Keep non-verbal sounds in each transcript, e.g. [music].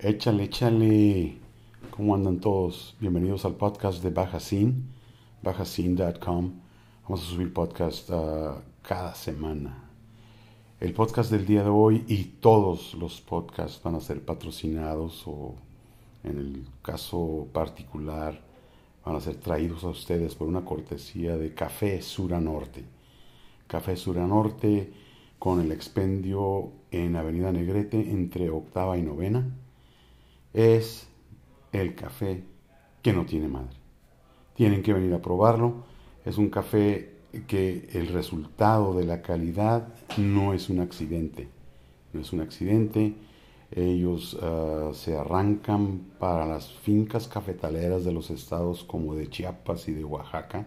Échale, échale. ¿Cómo andan todos? Bienvenidos al podcast de Bajacin, bajacin.com. Vamos a subir podcast uh, cada semana. El podcast del día de hoy y todos los podcasts van a ser patrocinados o en el caso particular van a ser traídos a ustedes por una cortesía de Café Sura Norte. Café Sura Norte con el expendio en Avenida Negrete entre octava y novena es el café que no tiene madre. Tienen que venir a probarlo. Es un café que el resultado de la calidad no es un accidente. No es un accidente. Ellos uh, se arrancan para las fincas cafetaleras de los estados como de Chiapas y de Oaxaca.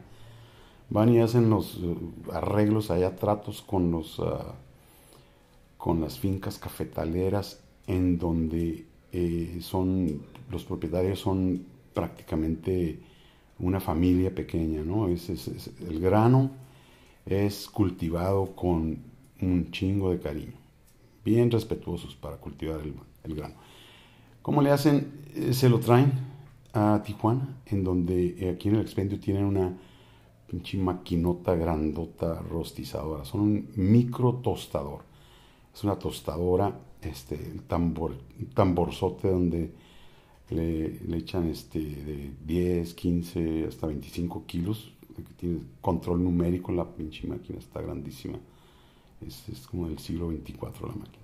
Van y hacen los uh, arreglos allá, tratos con, los, uh, con las fincas cafetaleras en donde eh, son, los propietarios son prácticamente una familia pequeña, ¿no? Es, es, el grano es cultivado con un chingo de cariño, bien respetuosos para cultivar el, el grano. ¿Cómo le hacen? Eh, se lo traen a Tijuana, en donde eh, aquí en el expendio tienen una pinche maquinota grandota rostizadora, son un micro tostador. Es una tostadora este, el tambor, tamborzote donde le, le, echan este, de 10, 15 hasta 25 kilos, que tiene control numérico, la pinche máquina está grandísima, es, como del siglo 24 la máquina.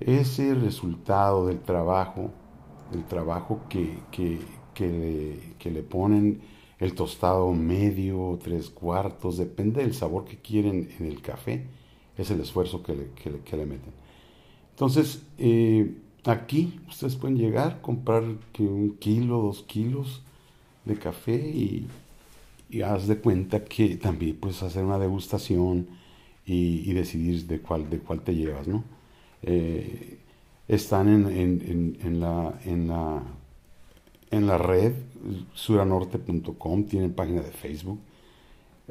Ese resultado del trabajo, del trabajo que, que, que, le, que le ponen el tostado medio, tres cuartos, depende del sabor que quieren en el café, es el esfuerzo que le, que le meten. Entonces, eh, aquí ustedes pueden llegar, comprar un kilo, dos kilos de café y, haz de cuenta que también puedes hacer una degustación y, decidir de cuál, de cuál te llevas, ¿no? Eh, están en, en, la, en, la, en la red suranorte.com, tienen página de Facebook.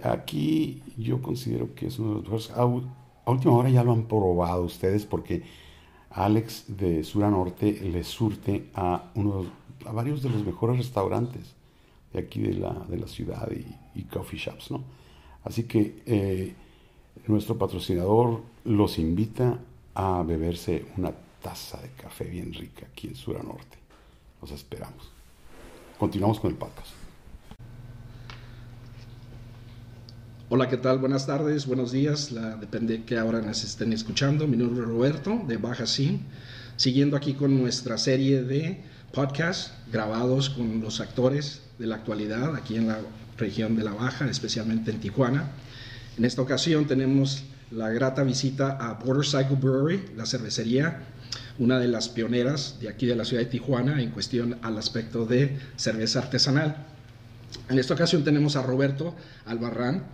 Aquí yo considero que es uno de los. A, a última hora ya lo han probado ustedes porque Alex de Sura Norte le surte a, uno, a varios de los mejores restaurantes de aquí de la, de la ciudad y, y, coffee shops, ¿no? Así que eh, nuestro patrocinador los invita a beberse una taza de café bien rica aquí en Sura Norte. Los esperamos. Continuamos con el podcast. Hola, ¿qué tal? Buenas tardes, buenos días. La, depende de qué hora nos estén escuchando. Mi nombre es Roberto de Baja Sin. Siguiendo aquí con nuestra serie de podcasts grabados con los actores de la actualidad aquí en la región de la Baja, especialmente en Tijuana. En esta ocasión tenemos la grata visita a Border Cycle Brewery, la cervecería, una de las pioneras de aquí de la ciudad de Tijuana en cuestión al aspecto de cerveza artesanal. En esta ocasión tenemos a Roberto Albarrán,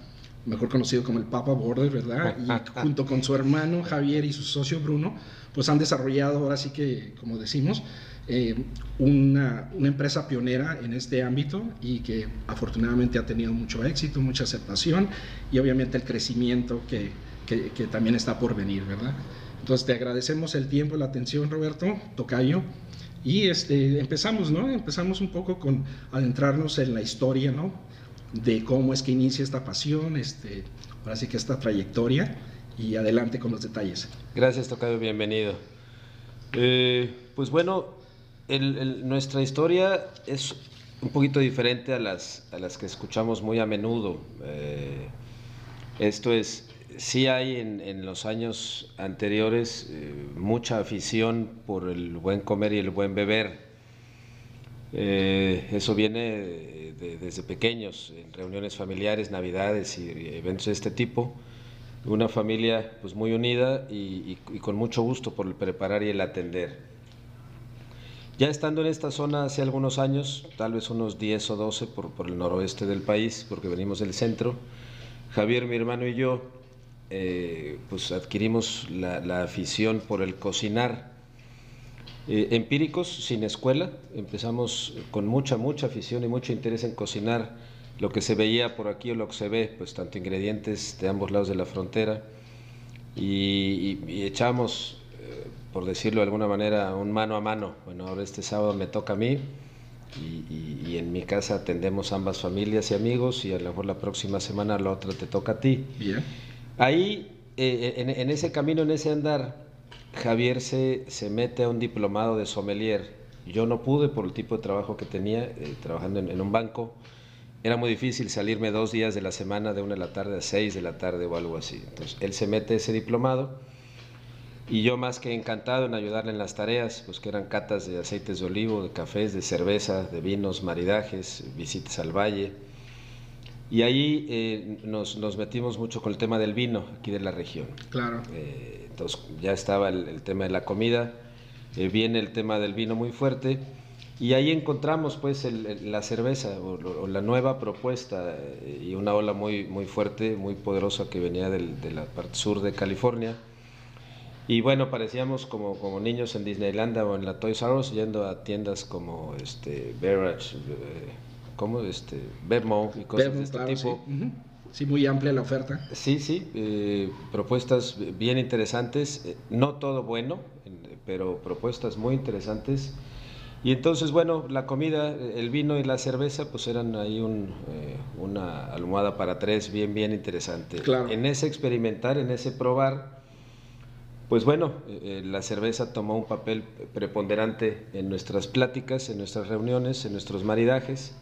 mejor conocido como el Papa Border, ¿verdad? Y junto con su hermano Javier y su socio Bruno, pues han desarrollado, ahora sí que, como decimos, eh, una, una, empresa pionera en este ámbito y que afortunadamente ha tenido mucho éxito, mucha aceptación y obviamente el crecimiento que, que, que también está por venir, ¿verdad? Entonces te agradecemos el tiempo, la atención, Roberto, Tocayo. Y este, empezamos, ¿no? Empezamos un poco con adentrarnos en la historia, ¿no? De cómo es que inicia esta pasión, este, ahora sí que esta trayectoria y adelante con los detalles. Gracias, Tocayo, bienvenido. Eh, pues bueno, nuestra historia es un poquito diferente a las, a las que escuchamos muy a menudo. Eh, esto es, sí hay en, en los años anteriores eh, mucha afición por el buen comer y el buen beber. eso viene de, desde pequeños, en reuniones familiares, navidades y eventos de este tipo. Una familia pues muy unida y, con mucho gusto por el preparar y el atender. Ya estando en esta zona hace algunos años, tal vez unos 10 o 12 por, por el noroeste del país, porque venimos del centro, Javier, mi hermano y yo, eh, pues adquirimos la afición por el cocinar eh, empíricos, sin escuela, empezamos con mucha, mucha afición y mucho interés en cocinar lo que se veía por aquí o lo que se ve, pues tanto ingredientes de ambos lados de la frontera, y, y, y echamos eh, por decirlo de alguna manera, un mano a mano. Bueno, ahora este sábado me toca a mí y, y, en mi casa atendemos ambas familias y amigos y a lo mejor la próxima semana la otra te toca a ti. Bien. Ahí, eh, en, en, ese camino, en ese andar, Javier se, se mete a un diplomado de sommelier. Yo no pude por el tipo de trabajo que tenía, eh, trabajando en, en, un banco. Era muy difícil salirme dos días de la semana, de una de la tarde a seis de la tarde o algo así. Entonces, él se mete a ese diplomado y yo más que encantado en ayudarle en las tareas, pues que eran catas de aceites de olivo, de cafés, de cerveza, de vinos, maridajes, visitas al valle. Y ahí eh, nos, nos, metimos mucho con el tema del vino aquí de la región. Claro. Eh, entonces ya estaba el, el, tema de la comida, eh, viene el tema del vino muy fuerte y ahí encontramos pues el, el, la cerveza o, o, la nueva propuesta y una ola muy, muy fuerte, muy poderosa que venía del, de la parte sur de California y bueno, parecíamos como, como niños en Disneylandia o en la Toys R Us yendo a tiendas como este Beverage, eh, como este Bevmo y cosas Bevmo, de este claro, tipo. Sí. Uh -huh. Sí. muy amplia la oferta. Sí, sí, eh, propuestas bien interesantes, eh, no todo bueno, pero propuestas muy interesantes. Y entonces, bueno, la comida, el vino y la cerveza, pues eran ahí un, eh, una almohada para tres bien, bien interesante. Claro. En ese experimentar, en ese probar, pues bueno, eh, la cerveza tomó un papel preponderante en nuestras pláticas, en nuestras reuniones, en nuestros maridajes.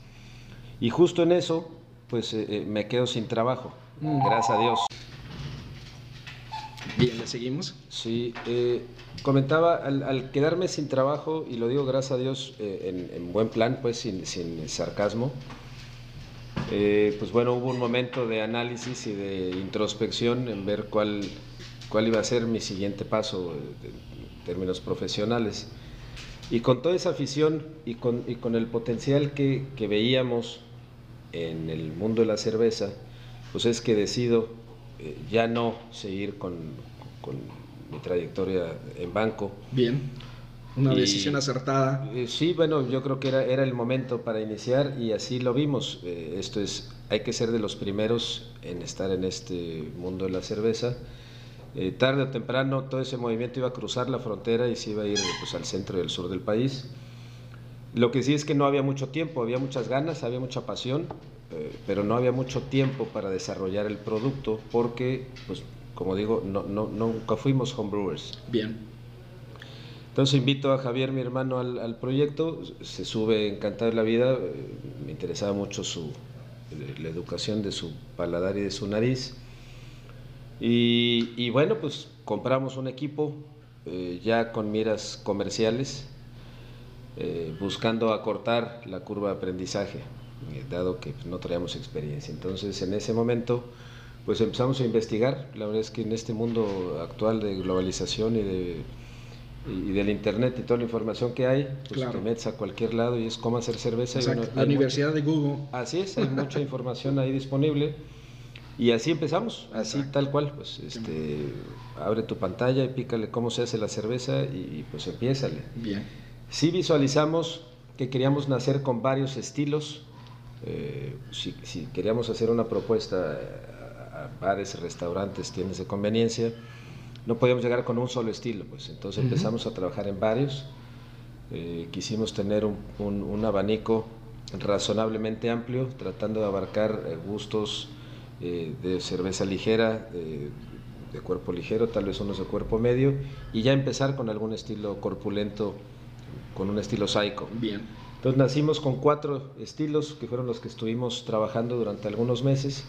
Y justo en eso, pues eh, me quedo sin trabajo, mm. gracias a Dios. Bien, ¿le seguimos? Sí, eh, comentaba, al, al, quedarme sin trabajo, y lo digo gracias a Dios en, en, buen plan, pues sin, sin sarcasmo, pues bueno, hubo un momento de análisis y de introspección en ver cuál cuál iba a ser mi siguiente paso en términos profesionales. Y con toda esa afición y con, y con el potencial que, que, veíamos en el mundo de la cerveza, pues es que decido eh, ya no seguir con, con, mi trayectoria en banco. Bien, una y, decisión acertada. Eh, sí, bueno, yo creo que era, era el momento para iniciar y así lo vimos. Eh, esto es, hay que ser de los primeros en estar en este mundo de la cerveza. Eh, tarde o temprano todo ese movimiento iba a cruzar la frontera y se iba a ir pues, al centro y al sur del país. Lo que sí es que no había mucho tiempo, había muchas ganas, había mucha pasión, eh, pero no había mucho tiempo para desarrollar el producto porque, pues, como digo, no, no, nunca fuimos homebrewers. Bien. Entonces invito a Javier, mi hermano, al, al proyecto, se sube encantado de la vida, eh, me interesaba mucho su, la educación de su paladar y de su nariz. Y, y, bueno, pues compramos un equipo eh, ya con miras comerciales, eh, buscando acortar la curva de aprendizaje, eh, dado que pues, no traíamos experiencia. Entonces, en ese momento, pues empezamos a investigar. La verdad es que en este mundo actual de globalización y, de, y del Internet y toda la información que hay, pues claro. te metes a cualquier lado y es cómo hacer cerveza. Y uno, la Universidad de Google. Así es, hay [laughs] mucha información ahí disponible. Y así empezamos, así Exacto. tal cual, pues este, abre tu pantalla y pícale cómo se hace la cerveza y, y pues empiézale. Bien. Sí visualizamos que queríamos nacer con varios estilos, eh, si, si, queríamos hacer una propuesta a bares, restaurantes, tiendas de conveniencia, no podíamos llegar con un solo estilo, pues. Entonces uh -huh. empezamos a trabajar en varios, eh, quisimos tener un, un, un, abanico razonablemente amplio, tratando de abarcar eh, gustos, eh, de cerveza ligera, de, de, cuerpo ligero, tal vez unos de cuerpo medio, y ya empezar con algún estilo corpulento, con un estilo psycho. Bien. Entonces nacimos con cuatro estilos que fueron los que estuvimos trabajando durante algunos meses,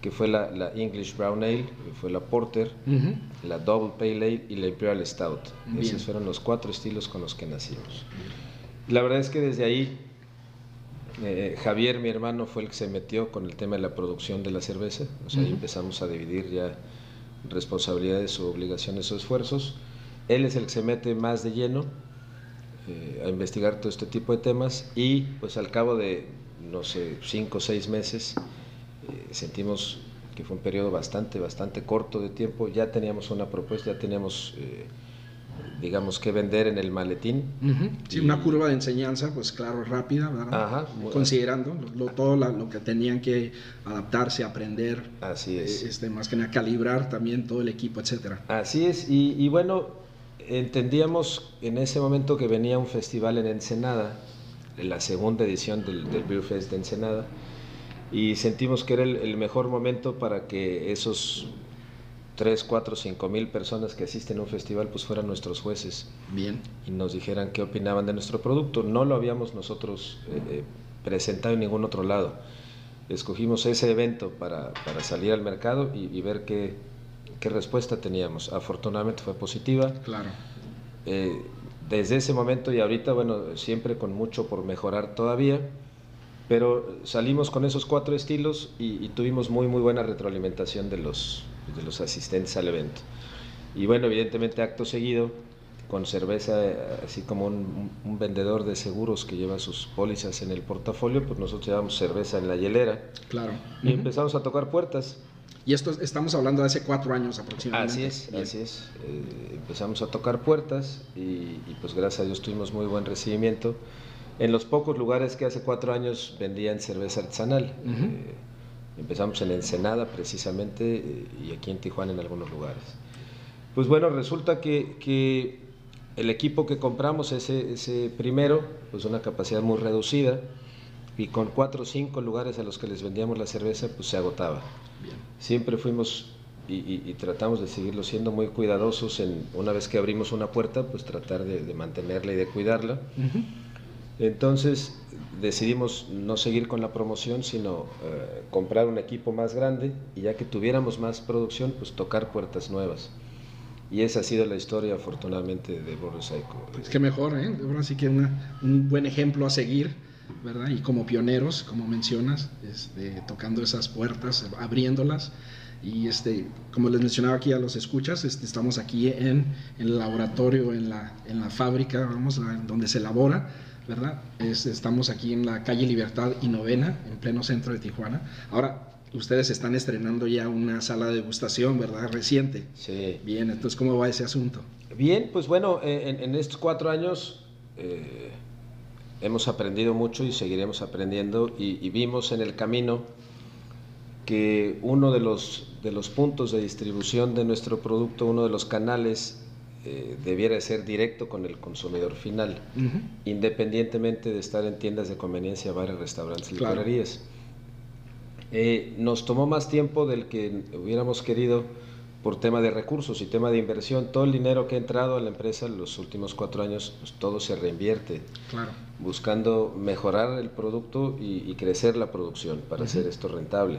que fue la, la English Brown Ale, fue la Porter, uh -huh. la Double Pale Ale y la Imperial Stout. Bien. Esos fueron los cuatro estilos con los que nacimos. La verdad es que desde ahí eh, Javier, mi hermano, fue el que se metió con el tema de la producción de la cerveza. O sea, uh -huh. ahí empezamos a dividir ya responsabilidades o obligaciones o esfuerzos. Él es el que se mete más de lleno eh, a investigar todo este tipo de temas y pues al cabo de, no sé, cinco o seis meses, eh, sentimos que fue un periodo bastante, bastante corto de tiempo, ya teníamos una propuesta, ya teníamos eh, digamos, que vender en el maletín. Uh -huh. Sí, y... una curva de enseñanza, pues claro, rápida, ¿verdad? Ajá, Considerando lo, todo la, lo que tenían que adaptarse, aprender. Así es. Este, más que nada calibrar también todo el equipo, etcétera. Así es, y, y bueno, entendíamos en ese momento que venía un festival en Ensenada, en la segunda edición del, del Beer Fest de Ensenada, y sentimos que era el, el mejor momento para que esos 3, 4, 5 mil personas que asisten a un festival pues fueran nuestros jueces. Bien. Y nos dijeran qué opinaban de nuestro producto. No lo habíamos nosotros eh, eh, presentado en ningún otro lado. Escogimos ese evento para, para salir al mercado y, y ver qué, qué, respuesta teníamos. Afortunadamente fue positiva. Claro. Eh, desde ese momento y ahorita, bueno, siempre con mucho por mejorar todavía. Pero salimos con esos cuatro estilos y, y tuvimos muy, muy buena retroalimentación de los, de los asistentes al evento. Y bueno, evidentemente acto seguido, con cerveza, así como un, un, vendedor de seguros que lleva sus pólizas en el portafolio, pues nosotros llevamos cerveza en la hielera. Claro. Y uh -huh. empezamos a tocar puertas. Y esto estamos hablando de hace cuatro años aproximadamente. Así es, Bien. así es. Eh, empezamos a tocar puertas y, y, pues gracias a Dios tuvimos muy buen recibimiento. En los pocos lugares que hace cuatro años vendían cerveza artesanal. Uh -huh. eh, Empezamos en Ensenada precisamente eh, y aquí en Tijuana en algunos lugares. Pues bueno, resulta que, que el equipo que compramos, ese, ese, primero, pues una capacidad muy reducida y con cuatro o cinco lugares a los que les vendíamos la cerveza, pues se agotaba. Bien. Siempre fuimos y, y, y, tratamos de seguirlo siendo muy cuidadosos en una vez que abrimos una puerta, pues tratar de, de mantenerla y de cuidarla. Uh -huh. Entonces decidimos no seguir con la promoción, sino eh, comprar un equipo más grande y ya que tuviéramos más producción, pues tocar puertas nuevas. Y esa ha sido la historia, afortunadamente, de Boris Psycho. Pues qué mejor, ¿eh? Ahora sí que una, un buen ejemplo a seguir, ¿verdad? Y como pioneros, como mencionas, este, tocando esas puertas, abriéndolas. Y este, como les mencionaba aquí a los escuchas, este, estamos aquí en, en, el laboratorio, en la, en la fábrica, vamos, donde se elabora ¿verdad? Es, estamos aquí en la calle Libertad y Novena, en pleno centro de Tijuana. Ahora, ustedes están estrenando ya una sala de degustación, ¿verdad? Reciente. Sí. Bien, entonces, ¿cómo va ese asunto? Bien, pues bueno, en, en estos cuatro años eh, hemos aprendido mucho y seguiremos aprendiendo y, y, vimos en el camino que uno de los, de los puntos de distribución de nuestro producto, uno de los canales eh, debiera ser directo con el consumidor final, uh -huh. independientemente de estar en tiendas de conveniencia, bares, restaurantes, claro. librerías. Eh, nos tomó más tiempo del que hubiéramos querido por tema de recursos y tema de inversión. Todo el dinero que ha entrado a la empresa en los últimos cuatro años, pues todo se reinvierte, claro. Buscando mejorar el producto y, y, crecer la producción para uh -huh. hacer esto rentable.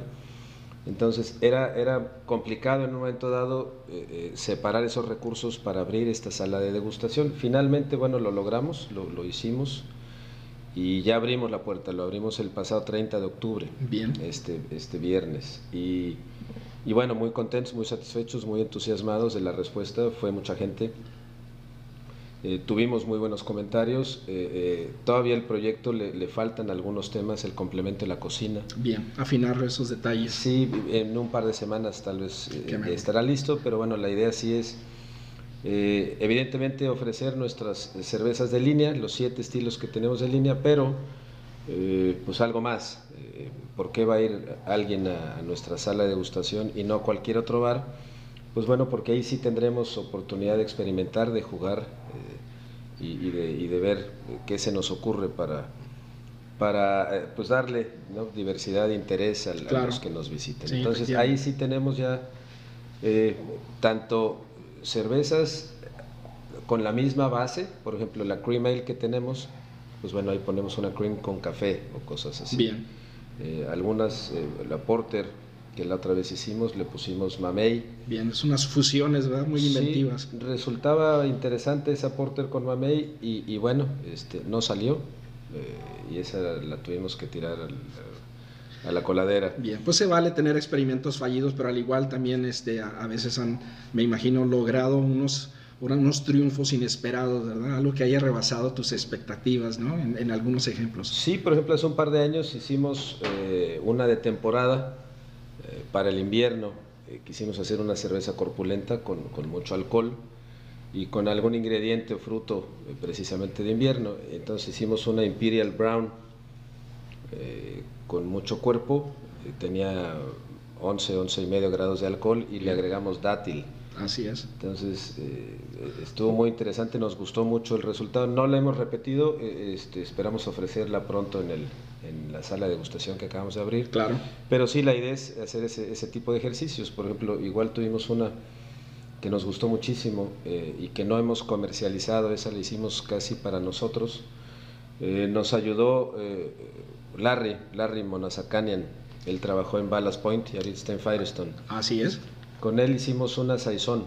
Entonces era, era complicado en un momento dado eh, eh, separar esos recursos para abrir esta sala de degustación. Finalmente, bueno, lo logramos, lo, lo, hicimos y ya abrimos la puerta, lo abrimos el pasado 30 de octubre, Bien. Este, este viernes. Y, y bueno, muy contentos, muy satisfechos, muy entusiasmados de la respuesta, fue mucha gente. Eh, tuvimos muy buenos comentarios. Eh, eh, todavía el proyecto le, le, faltan algunos temas, el complemento de la cocina. Bien, afinar esos detalles. Sí, en un par de semanas tal vez estará listo, pero bueno, la idea sí es evidentemente ofrecer nuestras cervezas de línea, los siete estilos que tenemos de línea, pero pues algo más. ¿Por qué va a ir alguien a, a nuestra sala de degustación y no a cualquier otro bar? Pues bueno, porque ahí sí tendremos oportunidad de experimentar, de jugar eh, y, y, de, y, de, ver qué se nos ocurre para, para eh, pues darle ¿no? diversidad de interés a, claro. a, los que nos visiten. Sí, Entonces ahí sí tenemos ya eh, tanto cervezas con la misma base, por ejemplo la cream ale que tenemos, pues bueno, ahí ponemos una cream con café o cosas así. Bien. Eh, algunas, la porter que la otra vez hicimos, le pusimos mamey. Bien, es unas fusiones, ¿verdad? Muy inventivas. Sí, resultaba interesante esa porter con mamey y, y bueno, este, no salió eh, y esa la tuvimos que tirar al, a la coladera. Bien, pues se vale tener experimentos fallidos, pero al igual también este, a, a veces han, me imagino, logrado unos unos triunfos inesperados, ¿verdad? Algo que haya rebasado tus expectativas, ¿no? En, en algunos ejemplos. Sí, por ejemplo, hace un par de años hicimos eh, una de temporada para el invierno. Eh, quisimos hacer una cerveza corpulenta con, con, mucho alcohol y con algún ingrediente o fruto eh, precisamente de invierno. Entonces hicimos una Imperial Brown con mucho cuerpo, tenía 11, 11 y medio grados de alcohol y le agregamos dátil. Así es. Entonces, eh, estuvo muy interesante, nos gustó mucho el resultado. No la hemos repetido, eh, este, esperamos ofrecerla pronto en, el, en la sala de degustación que acabamos de abrir. Claro. Pero sí, la idea es hacer ese, ese tipo de ejercicios. Por ejemplo, igual tuvimos una que nos gustó muchísimo eh, y que no hemos comercializado, esa la hicimos casi para nosotros. nos ayudó Larry, Larry Monazakanian, él trabajó en Ballast Point y ahorita está en Firestone. Así es. Con él hicimos una saizón.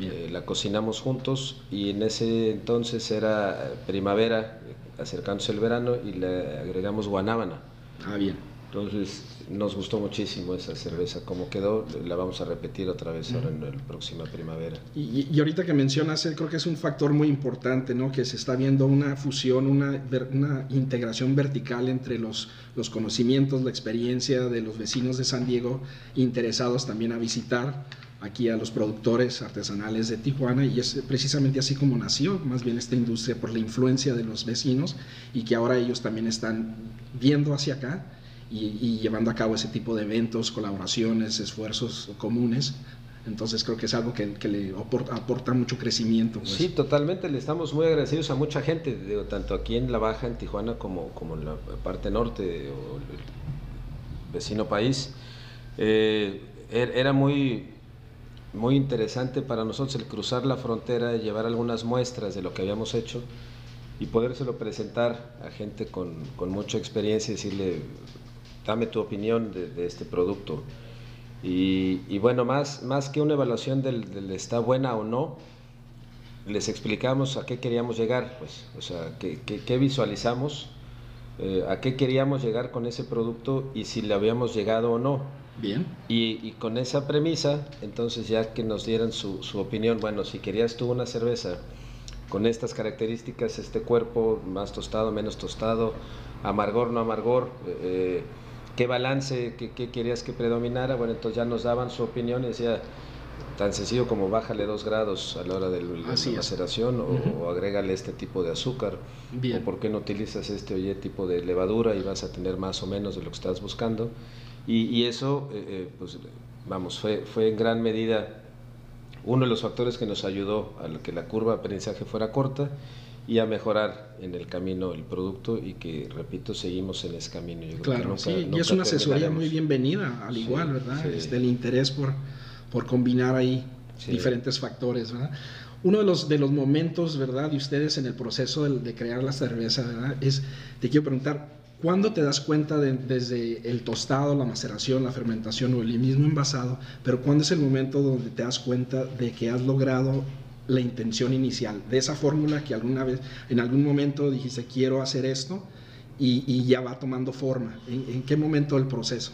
Eh, la cocinamos juntos y en ese entonces era primavera, acercándose el verano y le agregamos guanábana. Ah, bien. Entonces nos gustó muchísimo esa cerveza, como quedó, la vamos a repetir otra vez ahora en la próxima primavera. Y, y, ahorita que mencionas, creo que es un factor muy importante, ¿no? Que se está viendo una fusión, una, una integración vertical entre los, los conocimientos, la experiencia de los vecinos de San Diego interesados también a visitar aquí a los productores artesanales de Tijuana y es precisamente así como nació más bien esta industria por la influencia de los vecinos y que ahora ellos también están viendo hacia acá y, llevando a cabo ese tipo de eventos, colaboraciones, esfuerzos comunes. Entonces creo que es algo que, le aporta, mucho crecimiento. Pues. Sí, totalmente. Le estamos muy agradecidos a mucha gente, tanto aquí en La Baja, en Tijuana, como, como en la parte norte o el vecino país. Eh, er, era muy, muy interesante para nosotros el cruzar la frontera, llevar algunas muestras de lo que habíamos hecho y podérselo presentar a gente con, con mucha experiencia y decirle, dame tu opinión de, este producto. Y, bueno, más, más que una evaluación del, está buena o no, les explicamos a qué queríamos llegar, pues, o sea, qué, qué, visualizamos, eh, a qué queríamos llegar con ese producto y si le habíamos llegado o no. Bien. Y, y con esa premisa, entonces ya que nos dieran su, su, opinión, bueno, si querías tú una cerveza con estas características, este cuerpo más tostado, menos tostado, amargor, no amargor, eh, qué balance, qué, querías que predominara. Bueno, entonces ya nos daban su opinión y decía, tan sencillo como bájale dos grados a la hora de la maceración o, agrégale este tipo de azúcar. O por qué no utilizas este oye tipo de levadura y vas a tener más o menos de lo que estás buscando. Y, eso, eh, eh, pues vamos, fue, fue en gran medida uno de los factores que nos ayudó a que la curva de aprendizaje fuera corta y a mejorar en el camino el producto y que, repito, seguimos en ese camino. claro, sí, y es una asesoría muy bienvenida, al igual, ¿verdad? Sí. Este, el interés por, por combinar ahí diferentes factores, ¿verdad? Uno de los, de los momentos, ¿verdad?, de ustedes en el proceso de, de crear la cerveza, ¿verdad? Es, te quiero preguntar, ¿Cuándo te das cuenta de, desde el tostado, la maceración, la fermentación o el mismo envasado? Pero ¿cuándo es el momento donde te das cuenta de que has logrado la intención inicial, de esa fórmula que alguna vez, en algún momento dijiste quiero hacer esto y, ya va tomando forma. ¿En, qué momento del proceso?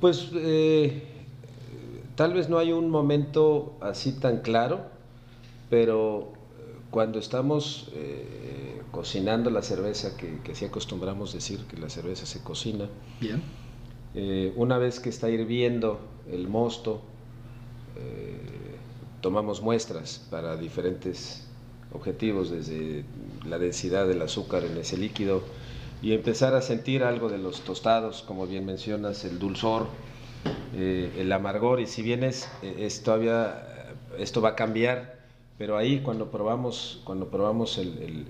Pues eh, tal vez no hay un momento así tan claro, pero eh, cuando estamos eh, cocinando la cerveza, que, que así acostumbramos decir que la cerveza se cocina, Bien. una vez que está hirviendo el mosto, tomamos muestras para diferentes objetivos, desde la densidad del azúcar en ese líquido y empezar a sentir algo de los tostados, como bien mencionas, el dulzor, eh, el amargor, y si bien es, es, todavía, esto va a cambiar, pero ahí cuando probamos, cuando probamos el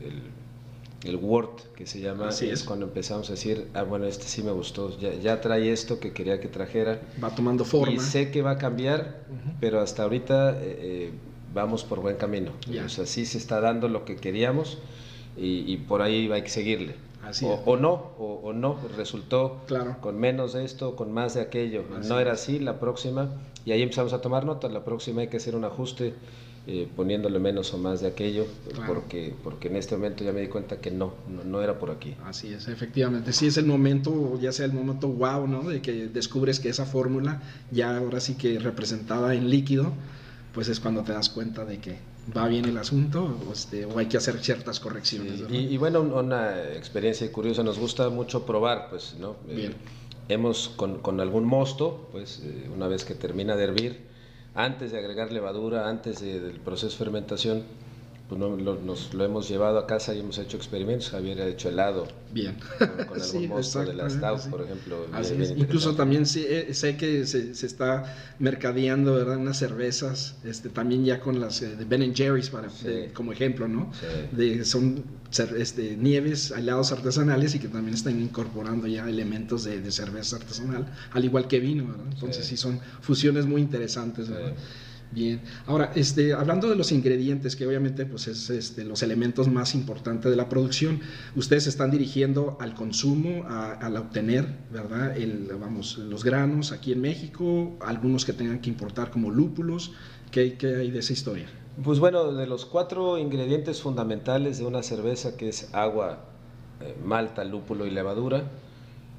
Word que se llama, es. cuando empezamos a decir, ah, bueno, este sí me gustó, ya, ya, trae esto que quería que trajera. Va tomando forma. Y sé que va a cambiar, pero hasta ahorita eh, eh, vamos por buen camino. O sea, sí se está dando lo que queríamos y, por ahí hay que seguirle. Así o, o, no, o, no, resultó claro. con menos de esto, con más de aquello. no era así, la próxima, y ahí empezamos a tomar nota, la próxima hay que hacer un ajuste eh, poniéndole menos o más de aquello, porque, porque en este momento ya me di cuenta que no, no, era por aquí. Así es, efectivamente. Sí es el momento, ya sea el momento wow, ¿no? De que descubres que esa fórmula, ya ahora sí que representada en líquido, pues es cuando te das cuenta de que va bien el asunto o, este, o hay que hacer ciertas correcciones. y, bueno, una experiencia curiosa, nos gusta mucho probar, pues, ¿no? Eh, bien. hemos con, con, algún mosto, pues eh, una vez que termina de hervir, antes de agregar levadura, antes del proceso de fermentación, pues nos lo hemos llevado a casa y hemos hecho experimentos. Javier ha hecho helado. Bien. Con, con [laughs] algún monstruo de la Stout, por ejemplo. Incluso también sé, sé que se, se, está mercadeando, ¿verdad? Unas cervezas, este, también ya con las eh, de Ben Jerry's para, como ejemplo, ¿no? De, son este, nieves, helados artesanales y que también están incorporando ya elementos de, de cerveza artesanal, al igual que vino, ¿verdad? Entonces sí, son fusiones muy interesantes, ¿verdad? Bien, ahora, este, hablando de los ingredientes, que obviamente pues, es este, los elementos más importantes de la producción, ustedes están dirigiendo al consumo, al obtener, ¿verdad? El, vamos, los granos aquí en México, algunos que tengan que importar como lúpulos, ¿qué, qué hay de esa historia? Pues bueno, de los cuatro ingredientes fundamentales de una cerveza, que es agua, eh, malta, lúpulo y levadura,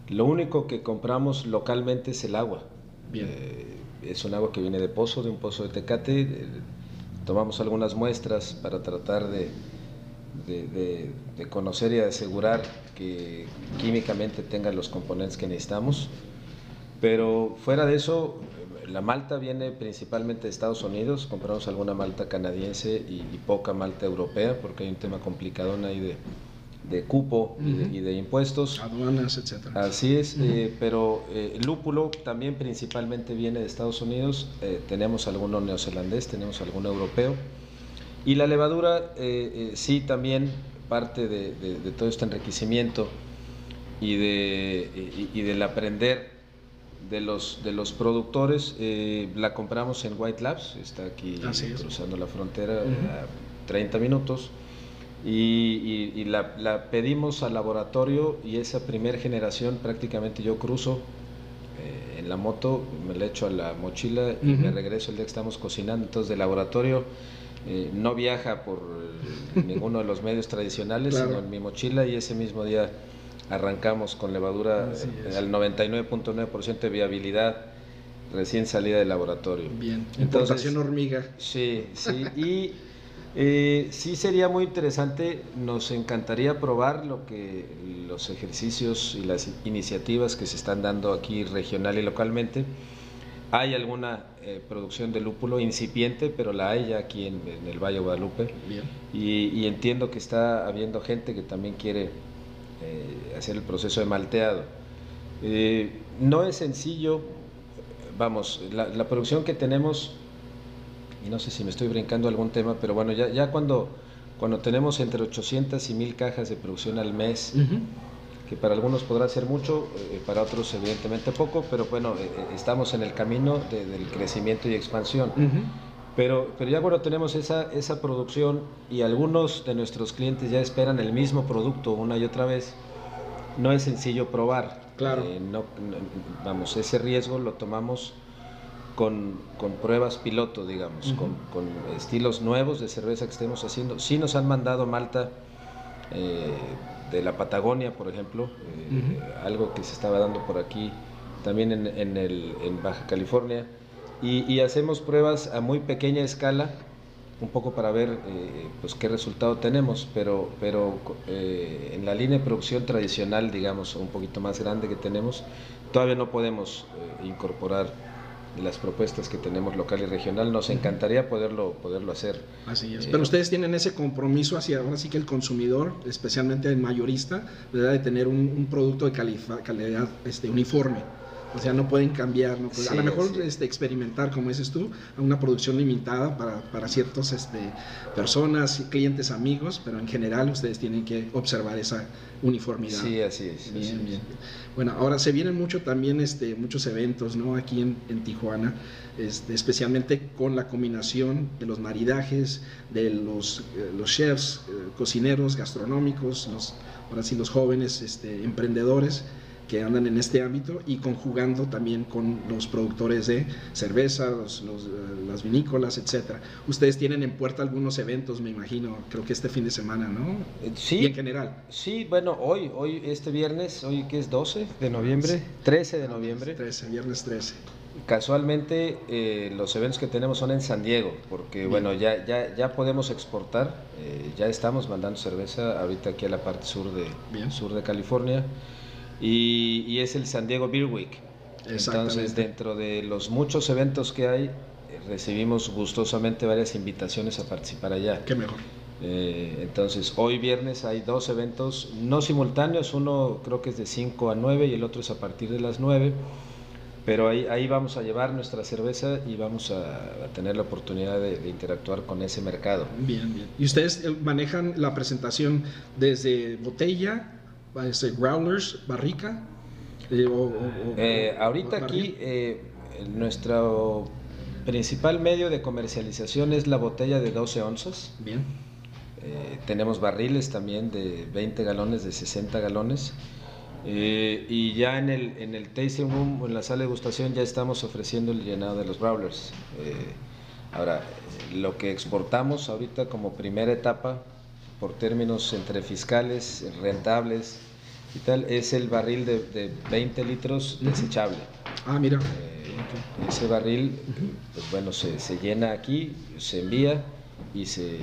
lo único que compramos localmente es el agua. Bien. Eh, es un agua que viene de pozo, de un pozo de Tecate. Eh, tomamos algunas muestras para tratar de, de, conocer y asegurar que químicamente tenga los componentes que necesitamos. Pero fuera de eso, la malta viene principalmente de Estados Unidos, compramos alguna malta canadiense y, poca malta europea porque hay un tema complicado ahí de, de cupo y, de, impuestos. Aduanas, etcétera. Así es, eh, pero eh, el lúpulo también principalmente viene de Estados Unidos, eh, tenemos alguno neozelandés, tenemos alguno europeo. Y la levadura sí también parte de, todo este enriquecimiento y, de, y, del aprender de los, de los productores. la compramos en White Labs, está aquí cruzando la frontera a 30 minutos y, la, pedimos al laboratorio y esa primera generación prácticamente yo cruzo eh, en la moto, me la echo a la mochila y me regreso el día que estamos cocinando. Entonces, del laboratorio eh, no viaja por ninguno de los medios tradicionales, sino en mi mochila y ese mismo día arrancamos con levadura eh, al 99.9% de viabilidad recién salida del laboratorio. Bien, importación hormiga. Sí, sí, y eh, sí sería muy interesante, nos encantaría probar lo que los ejercicios y las iniciativas que se están dando aquí regional y localmente. Hay alguna eh, producción de lúpulo incipiente, pero la hay ya aquí en, el Valle de Guadalupe. Y, entiendo que está habiendo gente que también quiere eh, hacer el proceso de malteado. no es sencillo, vamos, la producción que tenemos y no sé si me estoy brincando algún tema, pero bueno, ya, ya cuando, cuando tenemos entre 800 y 1000 cajas de producción al mes, que para algunos podrá ser mucho, eh, para otros evidentemente poco, pero bueno, eh, eh, estamos en el camino del crecimiento y expansión. Pero, pero ya cuando tenemos esa, esa producción y algunos de nuestros clientes ya esperan el mismo producto una y otra vez, no es sencillo probar. Claro. no, vamos, ese riesgo lo tomamos con, con pruebas piloto, digamos, con, con, estilos nuevos de cerveza que estemos haciendo. Sí nos han mandado Malta eh, de la Patagonia, por ejemplo, eh, algo que se estaba dando por aquí, también en, en, el, en Baja California, y, y, hacemos pruebas a muy pequeña escala, un poco para ver eh, pues qué resultado tenemos, pero, pero en la línea de producción tradicional, digamos, un poquito más grande que tenemos, todavía no podemos incorporar de las propuestas que tenemos local y regional. Nos encantaría poderlo, poderlo hacer. Así es. Eh, Pero ustedes tienen ese compromiso hacia ahora sí que el consumidor, especialmente el mayorista, de tener un, producto de calidad este, uniforme. O sea, no pueden cambiar, ¿no? a lo mejor este, experimentar, como dices tú, a una producción limitada para, para ciertas este, personas, clientes, amigos, pero en general ustedes tienen que observar esa uniformidad. Sí, así es. Bien, bien. Bueno, ahora se vienen mucho también este, muchos eventos, ¿no? Aquí en, en Tijuana, este, especialmente con la combinación de los maridajes, de los, eh, los chefs, eh, cocineros, gastronómicos, los, ahora sí los jóvenes este, emprendedores que andan en este ámbito y conjugando también con los productores de cerveza, los, eh, las vinícolas, etcétera. Ustedes tienen en puerta algunos eventos, me imagino, creo que este fin de semana, ¿no? Eh, sí. Y en general. Sí, bueno, hoy, hoy este viernes, hoy que es 12 de noviembre, 13 de noviembre. 13, viernes 13. Casualmente eh, los eventos que tenemos son en San Diego, porque bueno, ya, ya, ya podemos exportar, ya estamos mandando cerveza ahorita aquí a la parte sur de, sur de California y, es el San Diego Beer Week. Entonces, dentro de los muchos eventos que hay, recibimos gustosamente varias invitaciones a participar allá. Qué mejor. Eh, entonces, hoy viernes hay dos eventos no simultáneos, uno creo que es de 5 a 9 y el otro es a partir de las 9, pero ahí, ahí vamos a llevar nuestra cerveza y vamos a, tener la oportunidad de, interactuar con ese mercado. Bien, bien. ¿Y ustedes eh, manejan la presentación desde botella, desde growlers, barrica? Eh, ahorita aquí nuestro principal medio de comercialización es la botella de 12 onzas. Bien eh, tenemos barriles también de 20 galones, de 60 galones. Eh, y ya en el, en el tasting room, en la sala de degustación, ya estamos ofreciendo el llenado de los brawlers. Eh, ahora, lo que exportamos ahorita como primera etapa, por términos entre fiscales, rentables y tal, es el barril de, 20 litros desechable. Ah, mira. ese barril, pues bueno, se, se llena aquí, se envía y se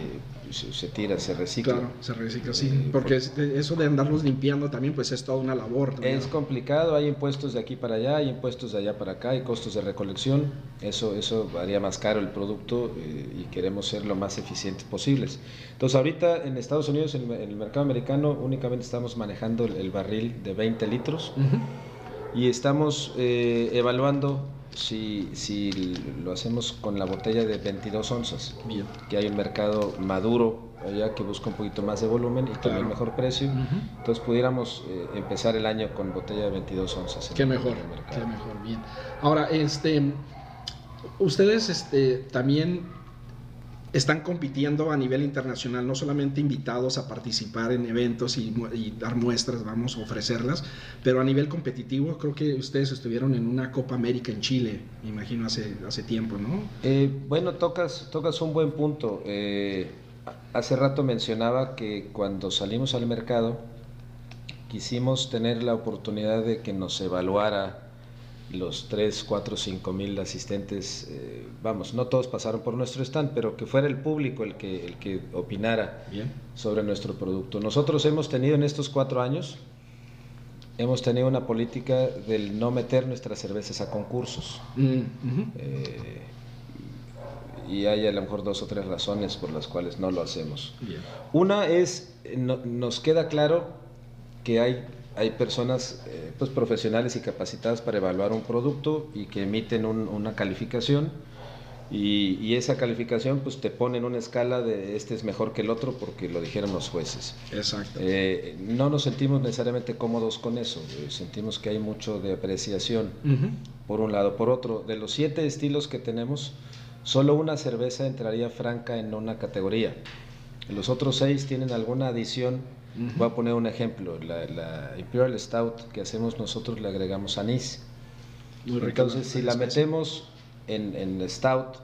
se, tira, se recicla. Claro, se recicla, sí. Eh, porque eso de andarlos limpiando también, pues es toda una labor. Es complicado, hay impuestos de aquí para allá, hay impuestos de allá para acá, hay costos de recolección. Eso, eso haría más caro el producto eh, y queremos ser lo más eficientes posibles. Entonces, ahorita en Estados Unidos, en, el mercado americano, únicamente estamos manejando el, barril de 20 litros y estamos eh, evaluando si, si lo hacemos con la botella de 22 onzas, Bien. que hay un mercado maduro allá que busca un poquito más de volumen y también mejor precio, entonces pudiéramos eh, empezar el año con botella de 22 onzas. Qué mejor, qué mejor, bien. Ahora, este, ustedes este, también están compitiendo a nivel internacional, no solamente invitados a participar en eventos y, dar muestras, vamos a ofrecerlas, pero a nivel competitivo creo que ustedes estuvieron en una Copa América en Chile, me imagino hace, hace tiempo, ¿no? Eh, bueno, tocas, tocas un buen punto. Eh, hace rato mencionaba que cuando salimos al mercado quisimos tener la oportunidad de que nos evaluara los 3, 4, 5 mil asistentes, eh, vamos, no todos pasaron por nuestro stand, pero que fuera el público el que, el que opinara sobre nuestro producto. Nosotros hemos tenido en estos cuatro años, hemos tenido una política del no meter nuestras cervezas a concursos. Mm, eh, y hay a lo mejor dos o tres razones por las cuales no lo hacemos. Una es, nos queda claro que hay hay personas eh, pues, profesionales y capacitadas para evaluar un producto y que emiten una calificación y, esa calificación pues te pone en una escala de este es mejor que el otro porque lo dijeron los jueces. Exacto. Eh, no nos sentimos necesariamente cómodos con eso, eh, sentimos que hay mucho de apreciación por un lado. Por otro, de los siete estilos que tenemos, solo una cerveza entraría franca en una categoría. Los otros seis tienen alguna adición Voy a poner un ejemplo, la, Imperial Stout que hacemos nosotros le agregamos anís. Entonces, si la metemos en, Stout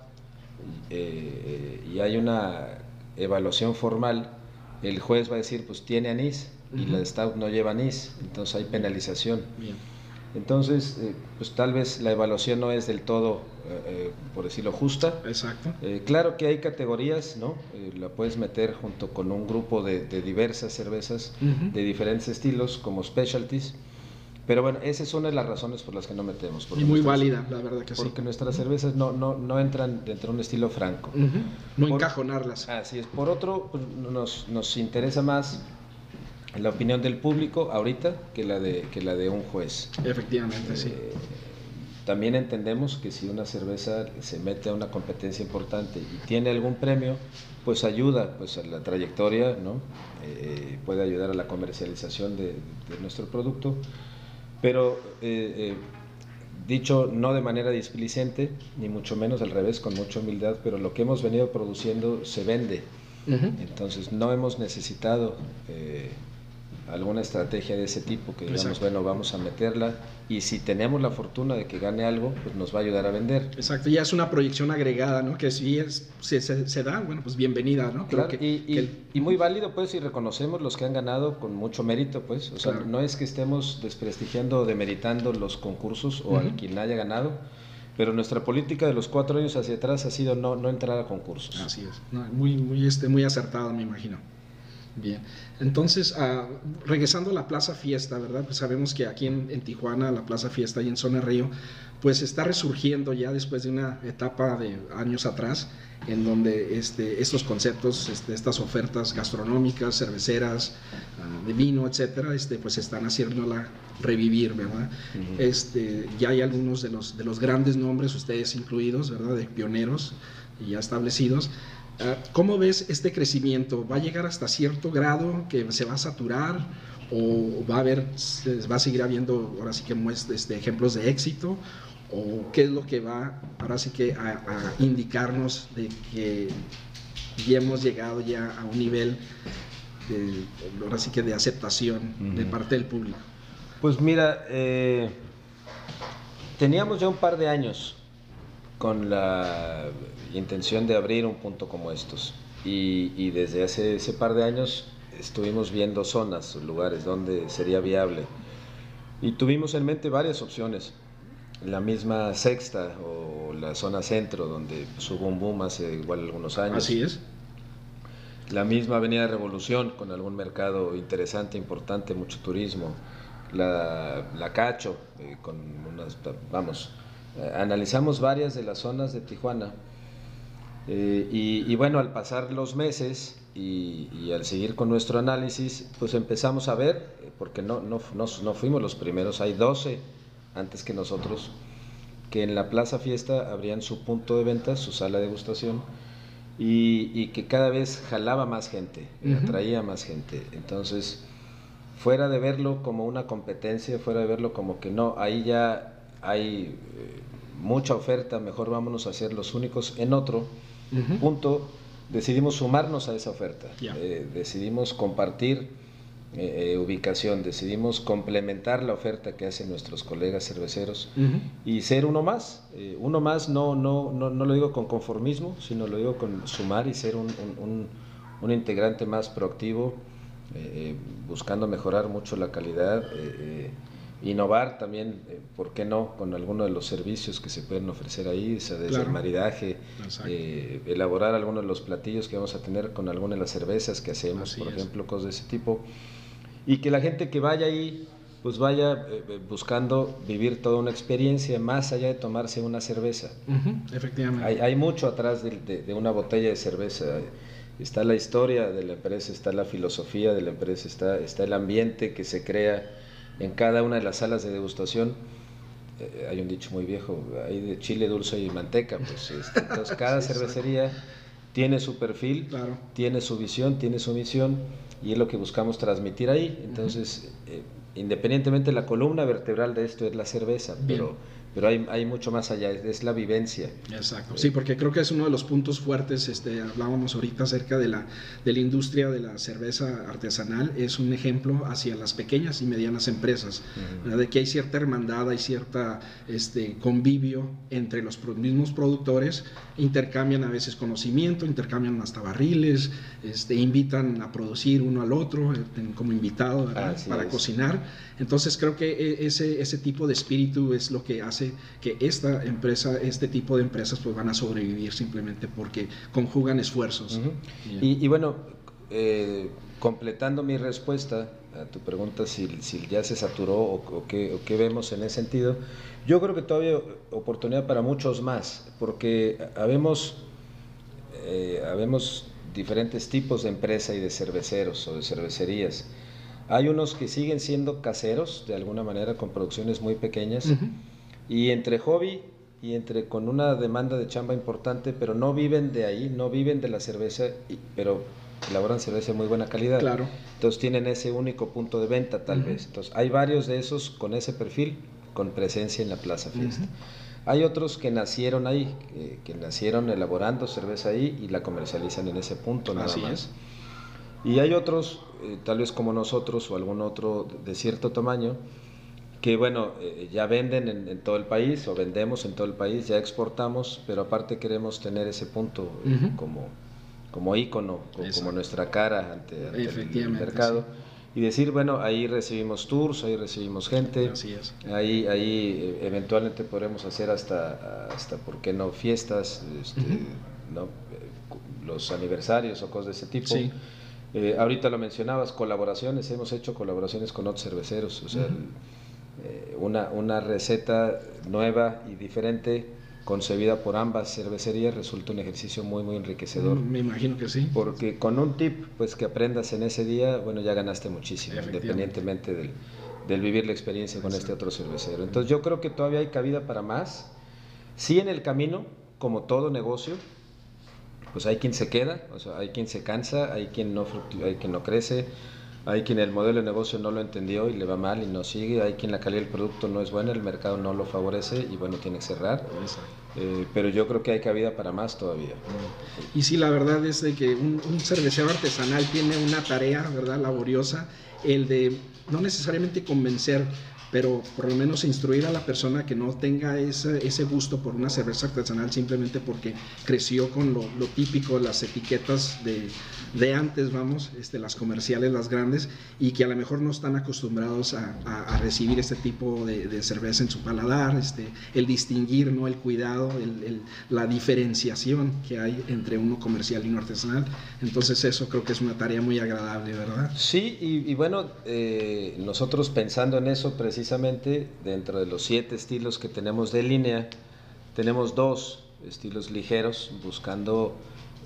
eh, y hay una evaluación formal, el juez va a decir, pues tiene anís y la Stout no lleva anís, entonces hay penalización. Entonces, eh, pues tal vez la evaluación no es del todo, eh, eh, por decirlo, justa. Exacto. claro que hay categorías, ¿no? la puedes meter junto con un grupo de, diversas cervezas de diferentes estilos, como specialties. Pero bueno, esa es una de las razones por las que no metemos. Y muy válida, la verdad que sí. Porque nuestras cervezas no, no, no entran dentro de un estilo franco. No encajonarlas. Así es. Por otro, pues, nos, nos interesa más la opinión del público ahorita que la de, que la de un juez. Efectivamente, sí. Eh, también entendemos que si una cerveza se mete a una competencia importante y tiene algún premio, pues ayuda pues, a la trayectoria, ¿no? Eh, puede ayudar a la comercialización de, nuestro producto, pero eh, dicho no de manera displicente, ni mucho menos al revés, con mucha humildad, pero lo que hemos venido produciendo se vende. Entonces no hemos necesitado alguna estrategia de ese tipo que digamos, bueno, vamos a meterla y si tenemos la fortuna de que gane algo, pues nos va a ayudar a vender. Exacto, ya es una proyección agregada, ¿no? Que si es, se, se, da, bueno, pues bienvenida, ¿no? Claro, y, y, muy válido, pues, si reconocemos los que han ganado con mucho mérito, pues, o sea, no es que estemos desprestigiando o demeritando los concursos o al quien haya ganado, pero nuestra política de los cuatro años hacia atrás ha sido no, no entrar a concursos. Así es, muy, muy, este, muy acertada, me imagino. Bien, entonces, uh, regresando a la Plaza Fiesta, ¿verdad? Pues sabemos que aquí en, en, Tijuana, la Plaza Fiesta y en Zona Río, pues está resurgiendo ya después de una etapa de años atrás, en donde este, estos conceptos, este, estas ofertas gastronómicas, cerveceras, uh, de vino, etcétera, este, pues están haciéndola revivir, ¿verdad? Uh -huh. este, ya hay algunos de los, de los grandes nombres, ustedes incluidos, ¿verdad? De pioneros ya establecidos. ¿Cómo ves este crecimiento? ¿Va a llegar hasta cierto grado que se va a saturar? ¿O va a, haber, va a seguir habiendo ahora sí que muestras, este, ejemplos de éxito? ¿O qué es lo que va ahora sí que a, a indicarnos de que ya hemos llegado ya a un nivel de, ahora sí que de aceptación uh -huh. de parte del público? Pues mira, eh, teníamos ya un par de años con la intención de abrir un punto como estos. Y, y, desde hace ese par de años estuvimos viendo zonas, lugares donde sería viable. Y tuvimos en mente varias opciones. La misma Sexta o la zona centro, donde hubo un boom hace igual algunos años. Así es. La misma Avenida Revolución, con algún mercado interesante, importante, mucho turismo. La, la Cacho, eh, con unas, vamos, analizamos varias de las zonas de Tijuana eh, y, y, bueno, al pasar los meses y, y, al seguir con nuestro análisis, pues empezamos a ver, porque no, no, no, no, fuimos los primeros, hay 12 antes que nosotros, que en la Plaza Fiesta abrían su punto de venta, su sala de degustación, y, y que cada vez jalaba más gente, uh -huh. atraía más gente. Entonces, fuera de verlo como una competencia, fuera de verlo como que no, ahí ya hay eh, mucha oferta, mejor vámonos a ser los únicos en otro Uh -huh. punto, decidimos sumarnos a esa oferta, yeah. eh, decidimos compartir eh, ubicación, decidimos complementar la oferta que hacen nuestros colegas cerveceros uh -huh. y ser uno más. Eh, uno más no, no, no, no, lo digo con conformismo, sino lo digo con sumar y ser un, un, un integrante más proactivo, buscando mejorar mucho la calidad innovar también, eh, ¿por qué no?, con alguno de los servicios que se pueden ofrecer ahí, o sea, desde claro. el maridaje, eh, elaborar algunos de los platillos que vamos a tener con alguna de las cervezas que hacemos, Así por es. ejemplo, cosas de ese tipo, y que la gente que vaya ahí, pues vaya eh, buscando vivir toda una experiencia más allá de tomarse una cerveza. Uh -huh, efectivamente. Hay, hay, mucho atrás de, de, de una botella de cerveza está la historia de la empresa, está la filosofía de la empresa, está, está el ambiente que se crea en cada una de las salas de degustación. Eh, hay un dicho muy viejo, hay de chile dulce y manteca, pues este, entonces [laughs] cada sí, cervecería sí. tiene su perfil, claro. tiene su visión, tiene su misión y es lo que buscamos transmitir ahí. Entonces, uh -huh. eh, independientemente la columna vertebral de esto es la cerveza, Bien. pero pero hay, hay, mucho más allá, es la vivencia. Exacto, sí, porque creo que es uno de los puntos fuertes, este, hablábamos ahorita acerca de la, de la industria de la cerveza artesanal, es un ejemplo hacia las pequeñas y medianas empresas, uh -huh. de que hay cierta hermandad, hay cierta este, convivio entre los mismos productores, intercambian a veces conocimiento, intercambian hasta barriles, este, invitan a producir uno al otro eh, como invitado para es. cocinar, entonces creo que e, ese, ese tipo de espíritu es lo que hace que esta empresa, este tipo de empresas pues van a sobrevivir simplemente porque conjugan esfuerzos. Uh -huh. y, y, bueno, eh, completando mi respuesta a tu pregunta si, si ya se saturó o, o, qué, o, qué, vemos en ese sentido, yo creo que todavía oportunidad para muchos más, porque habemos, eh, habemos diferentes tipos de empresa y de cerveceros o de cervecerías. Hay unos que siguen siendo caseros, de alguna manera, con producciones muy pequeñas. Uh -huh y entre hobby y entre con una demanda de chamba importante, pero no viven de ahí, no viven de la cerveza, y, pero elaboran cerveza de muy buena calidad. Claro. Entonces tienen ese único punto de venta tal uh -huh. vez. Entonces hay varios de esos con ese perfil, con presencia en la Plaza Fiesta. Uh -huh. Hay otros que nacieron ahí, que, que, nacieron elaborando cerveza ahí y la comercializan en ese punto nada Así más. Es. Y hay otros, eh, tal vez como nosotros o algún otro de cierto tamaño, que bueno, eh, ya venden en, en, todo el país o vendemos en todo el país, ya exportamos, pero aparte queremos tener ese punto uh -huh. como, como ícono, como, como, nuestra cara ante, ante el mercado. Sí. Y decir, bueno, ahí recibimos tours, ahí recibimos gente, Así es. ahí, ahí eh, eventualmente podremos hacer hasta, hasta, ¿por qué no?, fiestas, este, uh -huh. ¿no? los aniversarios o cosas de ese tipo. Sí Eh, ahorita lo mencionabas, colaboraciones, hemos hecho colaboraciones con otros cerveceros, o sea, eh, una, una receta nueva y diferente concebida por ambas cervecerías resulta un ejercicio muy muy enriquecedor. Mm, Me imagino que sí. Porque con un tip pues que aprendas en ese día, bueno, ya ganaste muchísimo, independientemente del, del vivir la experiencia con este otro cervecero. Entonces yo creo que todavía hay cabida para más. Sí en el camino, como todo negocio, pues hay quien se queda, o sea, hay quien se cansa, hay quien no hay quien no crece, hay quien el modelo de negocio no lo entendió y le va mal y no sigue, hay quien la calidad del producto no es buena, el mercado no lo favorece y bueno, tiene que cerrar. Eh, pero yo creo que hay cabida para más todavía. Y sí, la verdad es de que un, un cervecero artesanal tiene una tarea, ¿verdad?, laboriosa, el de no necesariamente convencer, pero por lo menos instruir a la persona que no tenga ese, ese gusto por una cerveza artesanal simplemente porque creció con lo, lo típico, las etiquetas de, de antes, vamos, este, las comerciales, las grandes, y que a lo mejor no están acostumbrados a, a- a recibir este tipo de, de cerveza en su paladar, este, el distinguir, ¿no? el cuidado, el- el- la diferenciación que hay entre uno comercial y uno artesanal. Entonces eso creo que es una tarea muy agradable, ¿verdad? Sí, y, y bueno, eh, nosotros pensando en eso precisamente, dentro de los siete estilos que tenemos de línea, tenemos dos estilos ligeros, buscando,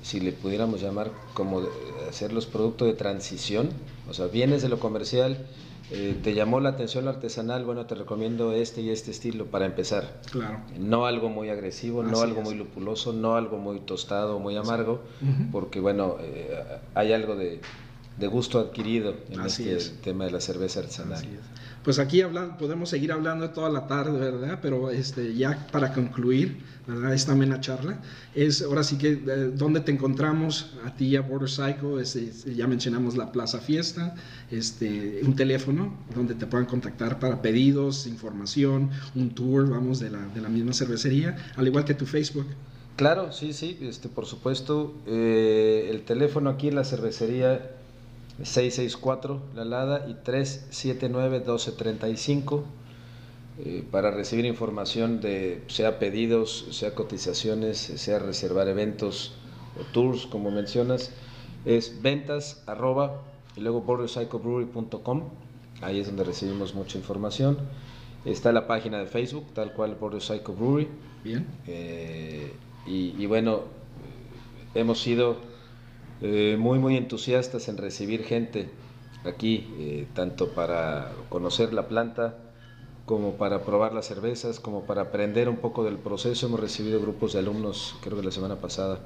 si le pudiéramos llamar, como hacer los productos de transición, o sea, vienes de lo comercial, eh, te llamó la atención lo artesanal, bueno, te recomiendo este y este estilo para empezar. Claro. No algo muy agresivo, no algo es. muy lupuloso, no algo muy tostado, muy amargo, porque bueno, eh, hay algo de, de gusto adquirido en Así este es. tema de la cerveza artesanal. Así es. Pues aquí podemos seguir hablando toda la tarde, ¿verdad? Pero este, ya para concluir, ¿verdad? Esta amena charla, es ahora sí que, eh, ¿dónde te encontramos? A ti a Border Psycho, este, ya mencionamos la Plaza Fiesta, este, un teléfono donde te puedan contactar para pedidos, información, un tour, vamos, de la, de la misma cervecería, al igual que tu Facebook. Claro, sí, sí, este, por supuesto. eh, el teléfono aquí en la cervecería 664 La Lada y 379-1235 eh, para recibir información de sea pedidos, sea cotizaciones, sea reservar eventos o tours, como mencionas. Es ventas arroba y luego borderpsychobrewery.com. Ahí es donde recibimos mucha información. Está la página de Facebook, tal cual Border Psycho Brewery. Bien. Eh, y, y bueno, hemos sido eh, muy, muy entusiastas en recibir gente aquí, eh, tanto para conocer la planta, como para probar las cervezas, como para aprender un poco del proceso. Hemos recibido grupos de alumnos, creo que la semana pasada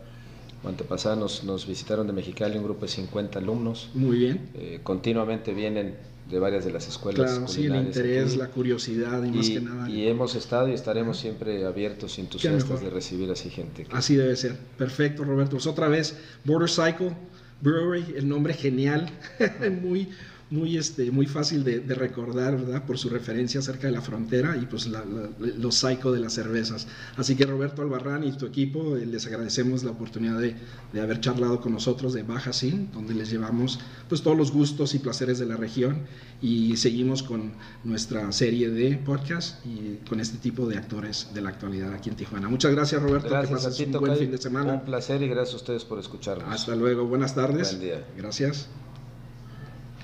o antepasada nos, nos visitaron de Mexicali un grupo de 50 alumnos. Muy bien. Eh, continuamente vienen de varias de las escuelas. Claro, sí, el interés, aquí. la curiosidad y, más que nada. y hemos estado y estaremos siempre abiertos y entusiastas de recibir así gente. Así debe ser. Perfecto, Roberto. Pues otra vez, Border Cycle Brewery, el nombre genial, [laughs] muy, muy, este, muy fácil de, de recordar, ¿verdad? Por su referencia acerca de la frontera y pues la, la- los psycho de las cervezas. Así que Roberto Albarrán y tu equipo, eh, les agradecemos la oportunidad de, de haber charlado con nosotros de Baja Sin, donde les llevamos pues todos los gustos y placeres de la región y seguimos con nuestra serie de podcast y con este tipo de actores de la actualidad aquí en Tijuana. Muchas gracias Roberto, que Gracias a pases ti, un buen fin de semana. Un placer y gracias a ustedes por escucharnos. Hasta luego, buenas tardes. Buen día. Gracias.